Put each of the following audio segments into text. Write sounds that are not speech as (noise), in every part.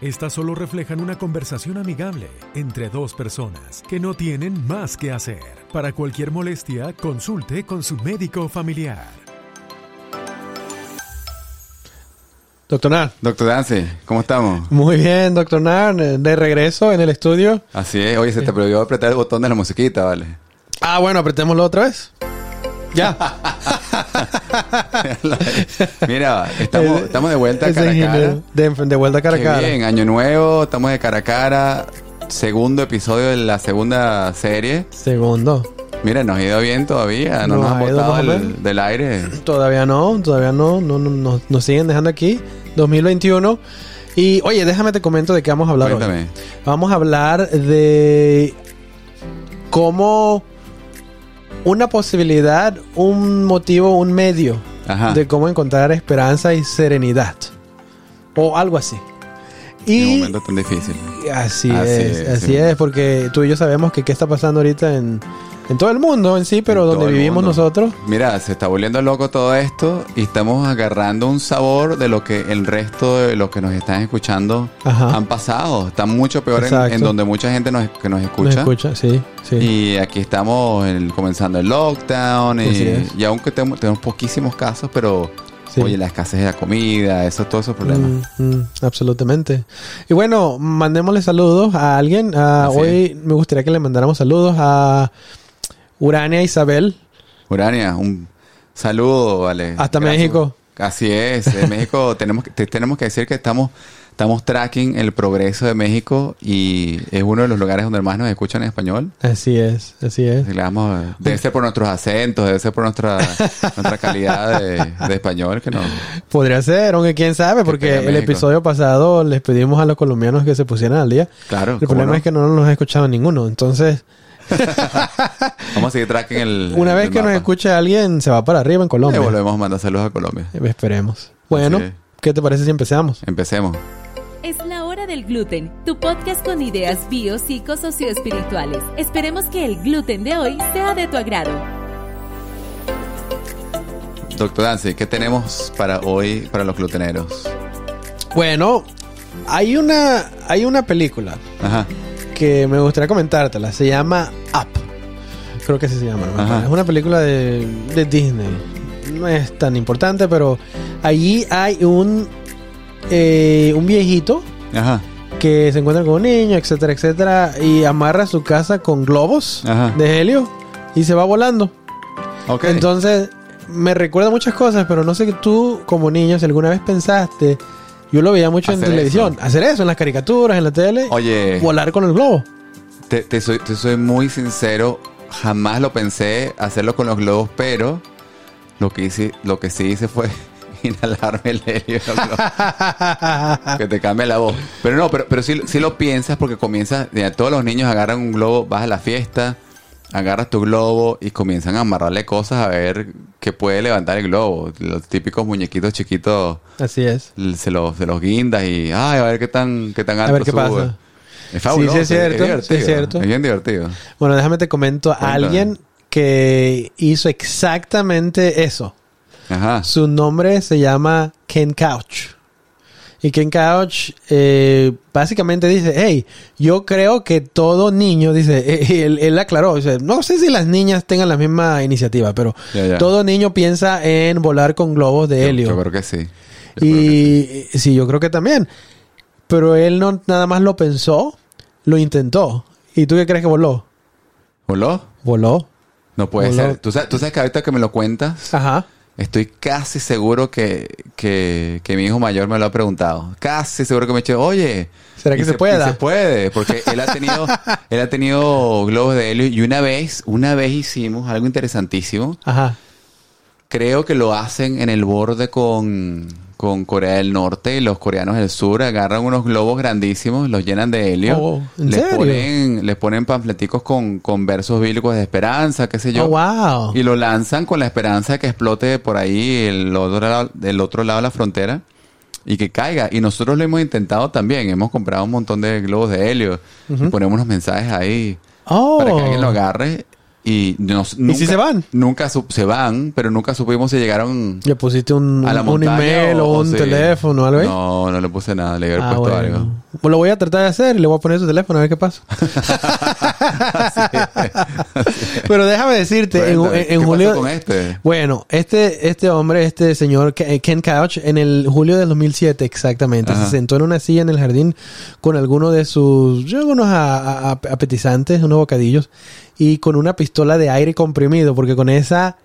Estas solo reflejan una conversación amigable entre dos personas que no tienen más que hacer. Para cualquier molestia, consulte con su médico familiar. Doctor Nar. Doctor Dance, ¿cómo estamos? Muy bien, doctor Nar. De regreso en el estudio. Así es. Oye, se te prohibió apretar el botón de la musiquita, ¿vale? Ah, bueno, apretémoslo otra vez. Ya. (laughs) Mira, estamos, estamos de vuelta cara a cara. De, de vuelta cara a cara. bien, año nuevo, estamos de cara a cara. Segundo episodio de la segunda serie. Segundo. Mira, nos ha ido bien todavía. No Nos nos, ha botado del, aire. Todavía no, todavía no. no, no, no, nos siguen dejando aquí. 2021. Y oye, déjame te comento de qué vamos a hablar hoy. Vamos a hablar de cómo una posibilidad, un motivo, un medio Ajá. de cómo encontrar esperanza y serenidad. O algo así. En un momento tan difícil. así, Así es, es, así sí. es, porque tú y yo sabemos que qué está pasando ahorita en, en todo el mundo en sí, pero En donde vivimos nosotros. Mira, se está volviendo loco todo esto y estamos agarrando un sabor de lo que el resto de los que nos están escuchando Ajá. han pasado. Está mucho peor en, donde mucha gente nos, que nos ¿Me escucha. escucha? Sí, sí. Y aquí estamos en- comenzando el lockdown y, aunque tenemos, tenemos poquísimos casos, pero Sí. oye, la escasez de la comida, eso, todos esos problemas. Mm, mm, absolutamente. Y bueno, mandémosle saludos a alguien. Ah, hoy me gustaría que le mandáramos saludos a Urania Isabel. Urania, un saludo, vale. Hasta México. Así es, en (laughs) México tenemos que, te- tenemos que decir que estamos, estamos tracking el progreso de México y es uno de los lugares donde más nos escuchan en español. Así es, así es. Damos- debe ser por nuestros acentos, debe ser por nuestra, (laughs) nuestra calidad de, de español que no. Podría ser, aunque quién sabe, porque el episodio pasado les pedimos a los colombianos que se pusieran al día. Claro, El ¿cómo problema no? es que no nos ha escuchado ninguno. Entonces, (laughs) Vamos a seguir tracking el. una vez el que nos escuche alguien, se va para arriba en Le Colombia. volvemos a mandar saludos a Colombia. Esperemos. Bueno, Así. ¿qué te parece si empezamos? Empecemos. Es la hora del gluten, tu podcast con ideas bio, psico, socioespirituales. Esperemos que el gluten de hoy sea de tu agrado. Doctor Dancy, ¿qué tenemos para hoy para los gluteneros? Bueno, hay una, hay una película Ajá. que me gustaría comentártela. Se llama. Creo que así se llama. ¿no? Es una película de, de Disney. No es tan importante, pero allí hay un, eh, un viejito Ajá. que se encuentra con un niño, etcétera, etcétera, y amarra su casa con globos Ajá. de helio y se va volando. Entonces, me recuerda muchas cosas, pero no sé que tú, como niño, si alguna vez pensaste, yo lo veía mucho en televisión, eso. hacer eso en las caricaturas, en la tele, Oye, volar con el globo. te, te soy, te soy muy sincero. Jamás lo pensé hacerlo con los globos, pero lo que hice, lo que sí hice fue (laughs) inhalarme el helio. (laughs) que te cambia la voz. Pero no, pero, pero sí, sí lo piensas porque comienzas, mira, todos los niños agarran un globo, vas a la fiesta, agarras tu globo y comienzan a amarrarle cosas a ver qué puede levantar el globo. Los típicos muñequitos chiquitos Así es. se los, se los guindas y ay, a ver qué tan, qué tan alto ver qué sube. pasa. Es fabuloso, Sí, sí, es cierto, es cierto. Es bien divertido. Bueno, déjame te comento a alguien que hizo exactamente eso. Ajá. Su nombre se llama Ken Couch. Y Ken Couch eh, básicamente dice, hey, yo creo que todo niño, dice, (laughs) él, él aclaró, dice, no sé si las niñas tengan la misma iniciativa, pero Ya, ya. todo niño piensa en volar con globos de helio. Yo, creo que sí. Yo que sí. y sí, yo creo que también. Pero él no nada más lo pensó, lo intentó. ¿Y tú qué crees que voló? ¿Voló? Voló. No puede Voló. ser. ¿Tú sabes, tú sabes que ahorita que me lo cuentas, Ajá. estoy casi seguro que, que, que mi hijo mayor me lo ha preguntado. Casi seguro que me ha dicho, oye. ¿Será que se pueda? y Se puede, porque él ha tenido, (laughs) él ha tenido globos de helio y una vez, una vez hicimos algo interesantísimo. Ajá. creo que lo hacen en el borde con, con Corea del Norte y los coreanos del sur agarran unos globos grandísimos, los llenan de helio, Oh, ¿en les serio? ponen, les ponen panfleticos con, con versos bíblicos de esperanza, qué sé yo. Oh, wow. Y lo lanzan con la esperanza de que explote por ahí el otro lado, del otro lado de la frontera y que caiga. Y nosotros lo hemos intentado también. Hemos comprado un montón de globos de helio y ponemos unos mensajes ahí Oh. para que alguien lo agarre. Y, nos, nunca, si se van? Nunca su- se van, pero nunca supimos si llegaron ¿Le pusiste un, a la un email o, un teléfono o algo ahí? No, no le puse nada. Le había Ah, puesto bueno. algo. Pues lo voy a tratar de hacer y le voy a poner su teléfono a ver qué pasa. (laughs) (laughs) Pero déjame decirte, en, Cuéntame, en- ¿qué en pasó julio... con este? Bueno, este, este hombre, este señor Ke- Ken Couch, en el julio del 2007 exactamente, Ajá. se sentó en una silla en el jardín con alguno de sus, yo, unos a- a- a- apetizantes, unos bocadillos, y con una pistola de aire comprimido, porque con esa,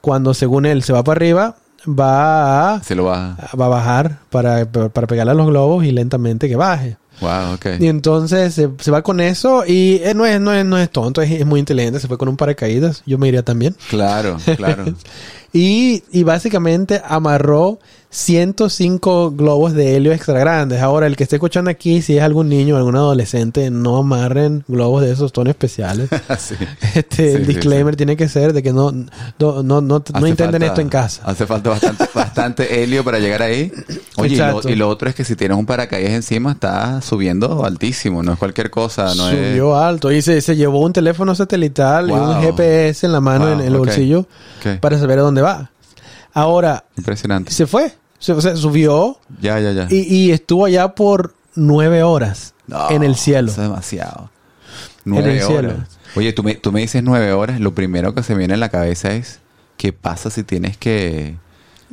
cuando según él se va para arriba, va a, Se lo va. va a bajar para, para pegarle a los globos y lentamente que baje. Wow, ok. Y entonces se, se va con eso y eh, no, es, no, es, no es tonto, es, es muy inteligente, se fue con un paracaídas, yo me iría también. Claro, claro. (laughs) Y, y básicamente amarró 105 globos de helio extra grandes. Ahora, el que esté escuchando aquí, si es algún niño o algún adolescente, no amarren globos de esos tonos especiales. (laughs) Sí. Este, Sí, el sí, disclaimer tiene que ser de que no, no, no, no, no intenten falta- esto en casa. Hace falta bastante, (laughs) bastante helio para llegar ahí. Oye, y lo, Exacto. y lo otro es que si tienes un paracaídas encima, está subiendo altísimo. No es cualquier cosa. No es... Subió alto y se, se llevó un teléfono satelital y un. GPS en la mano, Wow, en, en el bolsillo, para saber a dónde va. Ahora, Impresionante. se fue. Se, o sea, subió Ya, ya, ya. y, y estuvo allá por nueve horas No, en el cielo. Eso es demasiado. En Nueve cielo. horas. Oye, tú me, tú me dices nueve horas. Lo primero que se me viene a la cabeza es: ¿qué pasa si tienes que,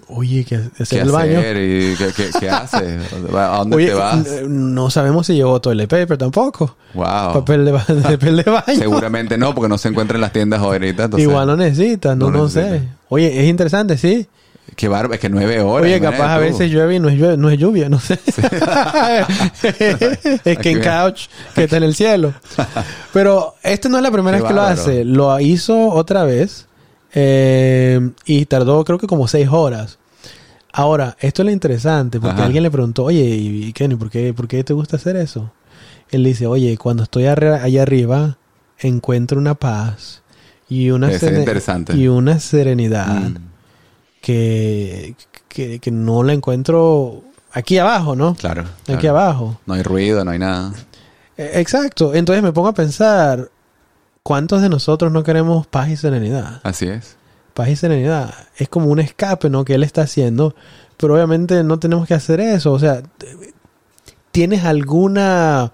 Oye, que que hacer el baño. qué, qué- qué (laughs) haces? ¿A dónde Oye, te vas? no sabemos si llevó toilet paper tampoco. Wow. Papel, de, (laughs) papel de baño. Seguramente no, porque no se encuentra en las tiendas ahorita. entonces- Igual no necesita, no, no sé. Oye, es interesante, sí. Qué barba, es que nueve horas. Oye, capaz a veces llueve y no es, lluvia, no es lluvia, no sé. (laughs) es Ken ve. Couch que está en el cielo. Pero esto no es la primera Qué vez que lo bárbaro. hace. Lo hizo otra vez eh, y tardó creo que como seis horas. Ahora, esto es lo interesante porque Ajá. alguien le preguntó, oye, y Kenny, ¿por qué, ¿por qué te gusta hacer eso? Él dice, oye, cuando estoy allá arriba encuentro una paz y una, y una serenidad Mm. que, que, que no la encuentro aquí abajo, ¿no? Claro. Aquí claro. abajo. No hay ruido, no hay nada. Eh, Exacto. Entonces me pongo a pensar, ¿cuántos de nosotros no queremos paz y serenidad? Así es. Paz y serenidad. Es como un escape, ¿no? Que él está haciendo. Pero obviamente no tenemos que hacer eso. O sea, ¿tienes alguna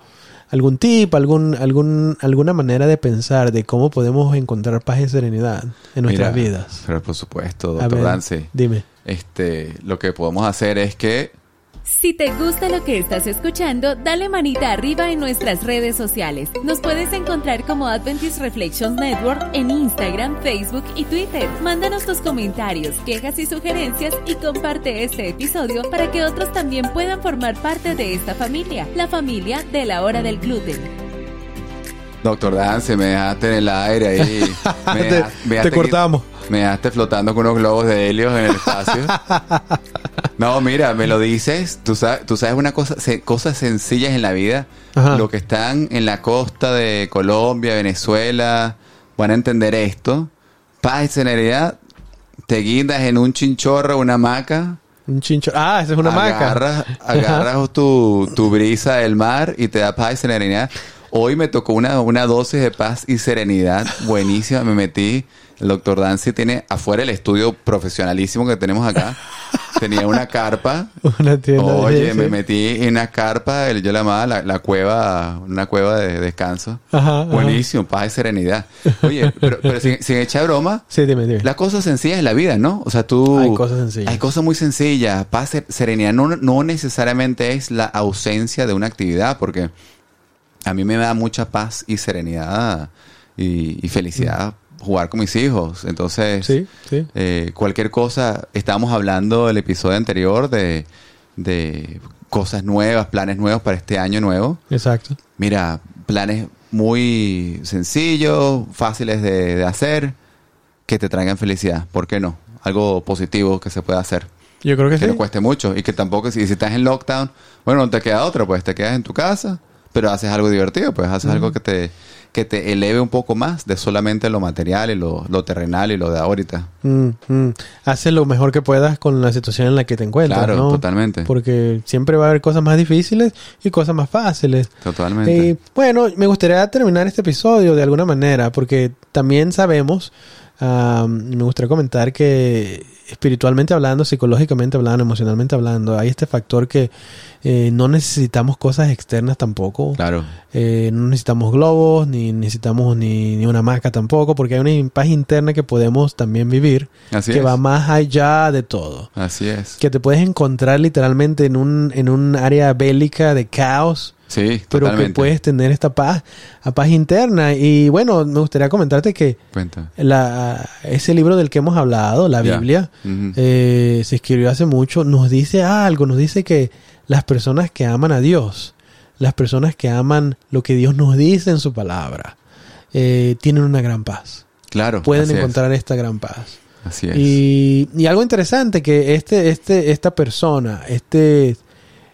algún tip, algún, algún, alguna manera de pensar de cómo podemos encontrar paz y serenidad en nuestras Mira, vidas? Pero por supuesto, doctor ver, Dance. Dime. Este, lo que podemos hacer es que Si te gusta lo que estás escuchando, dale manita arriba en nuestras redes sociales. Nos puedes encontrar como Adventist Reflections Network en Instagram, Facebook y Twitter. Mándanos tus comentarios, quejas y sugerencias y comparte este episodio para que otros también puedan formar parte de esta familia, la familia de la hora del gluten. Doctor Dance, me dejaste en el aire ahí. (laughs) Me Te- cortamos. Me dejaste flotando con unos globos de helio en el espacio. (laughs) No, mira, me lo dices. Tú sabes, tú sabes una cosa, se- cosas sencillas en la vida. Ajá. Lo que están en la costa de Colombia, Venezuela, van a entender esto. Paz y serenidad. Te guindas en un chinchorro, una hamaca. Un chincho. Ah, esa es una agarras, agarras tu, tu brisa del mar y te da paz y serenidad. Hoy me tocó una, una dosis de paz y serenidad buenísima. Me metí. El doctor Dancy tiene afuera el estudio profesionalísimo que tenemos acá. Tenía una carpa. (laughs) Una tienda. Oye, me metí en una carpa, yo la llamaba la, la cueva, una cueva de descanso. Ajá, ajá. Buenísimo, paz y serenidad. Oye, (laughs) pero, pero sin, sin echar broma, Sí, dime, dime. la cosa sencilla es la vida, ¿no? O sea, tú... Hay cosas sencillas. Hay cosas muy sencillas. Paz, ser- serenidad no, no necesariamente es la ausencia de una actividad, porque a mí me da mucha paz y serenidad y, y felicidad jugar con mis hijos. Entonces, Sí, sí. eh, cualquier cosa, estábamos hablando el episodio anterior de, de cosas nuevas, planes nuevos para este año nuevo. Exacto. Mira, planes muy sencillos, fáciles de, de hacer, que te traigan felicidad. ¿Por qué no? algo positivo que se pueda hacer. Yo creo que, Que sí. no cueste mucho. Y que tampoco, si, si estás en lockdown, bueno, no te queda otra, pues te quedas en tu casa, pero haces algo divertido, pues haces algo que te, que te eleve un poco más de solamente lo material y lo, lo terrenal y lo de ahorita. Mm, mm. Haces lo mejor que puedas con la situación en la que te encuentras, Claro, ¿no? totalmente. Porque siempre va a haber cosas más difíciles y cosas más fáciles. Totalmente. Eh, bueno, me gustaría terminar este episodio de alguna manera, porque también sabemos, y me gustaría comentar que espiritualmente hablando, psicológicamente hablando, emocionalmente hablando, hay este factor que eh, no necesitamos cosas externas tampoco. claro. Eh, no necesitamos globos, ni necesitamos ni, ni una maca tampoco, porque hay una paz interna que podemos también vivir, Así que es. va más allá de todo. Así es. Que te puedes encontrar literalmente en un, en un área bélica de caos, Sí, pero totalmente. que puedes tener esta paz, a paz interna. Y bueno, me gustaría comentarte que Cuenta. la, ese libro del que hemos hablado, la. Biblia, eh, se escribió hace mucho, nos dice algo, nos dice que las personas que aman a Dios, las personas que aman lo que Dios nos dice en su palabra, eh, tienen una gran paz. Claro. Pueden es. encontrar esta gran paz. Así es. Y, y algo interesante que este, este, esta persona, este,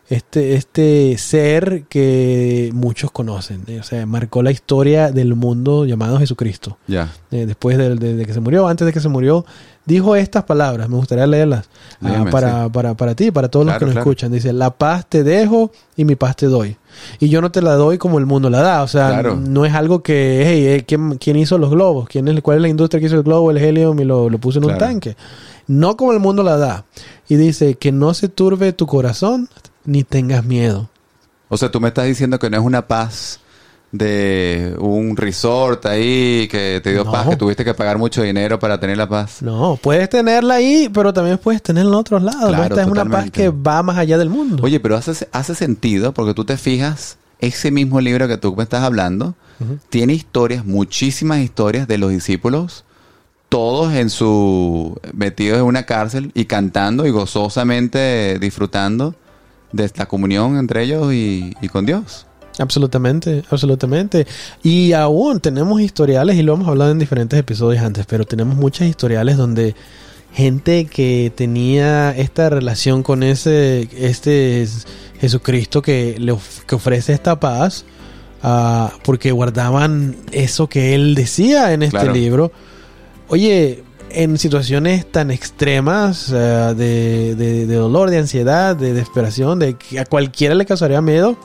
este, este ser que muchos conocen, eh, o sea, marcó la historia del mundo llamado Jesucristo. Ya. Eh, después de, de- de que se murió, antes de que se murió, dijo estas palabras. Me gustaría leerlas ah, para, sí. para, para ti, para todos los que nos claro. escuchan. Dice, la paz te dejo y mi paz te doy. Y yo no te la doy como el mundo la da. O sea, Claro. no es algo que, hey, eh, ¿quién, quién hizo los globos? ¿Quién es, ¿Cuál es la industria que hizo el globo, el helium y lo, lo puso en un tanque? No como el mundo la da. Y dice, que no se turbe tu corazón ni tengas miedo. O sea, tú me estás diciendo que no es una paz de un resort ahí que te dio No. paz, que tuviste que pagar mucho dinero para tener la paz. No, puedes tenerla ahí, pero también puedes tenerla en otros lados. Claro, Esta es una paz que va más allá del mundo. Oye, pero hace, hace sentido porque tú te fijas, ese mismo libro que tú me estás hablando, tiene historias, muchísimas historias de los discípulos, todos en su metidos en una cárcel y cantando y gozosamente disfrutando de la comunión entre ellos y, y con Dios. Absolutamente, absolutamente. Y aún tenemos historiales, y lo hemos hablado en diferentes episodios antes, pero tenemos muchos historiales donde gente que tenía esta relación con ese, este Jesucristo que le of- que ofrece esta paz, ah, porque guardaban eso que él decía en este Claro. libro. Oye, en situaciones tan extremas ah, de, de- de dolor, de ansiedad, de desesperación, de que a cualquiera le causaría miedo,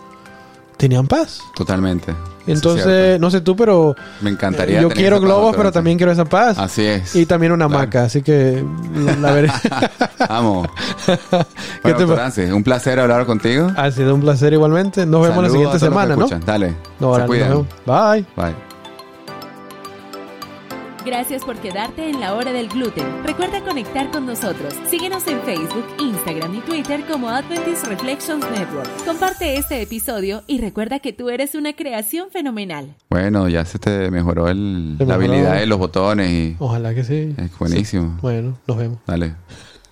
tenían paz. Totalmente. Entonces, no sé tú, pero me encantaría. yo tener quiero esa globos, pero también quiero esa paz. Así es. Y también una Claro. hamaca, así que la Vamos. (laughs) (laughs) ¿Qué Bueno, te Francis, un placer hablar contigo. ha sido un placer igualmente. Nos vemos la siguiente semana, ¿no? Dale. No, ahora Se cuidan. vemos. Bye. Bye. Gracias por quedarte en la hora del gluten. Recuerda conectar con nosotros. Síguenos en Facebook, Instagram y Twitter como Adventist Reflections Network. Comparte este episodio y recuerda que tú eres una creación fenomenal. Bueno, ya se te mejoró el, Se la habilidad de los botones y Ojalá que sí. es buenísimo. Bueno, nos vemos. Dale.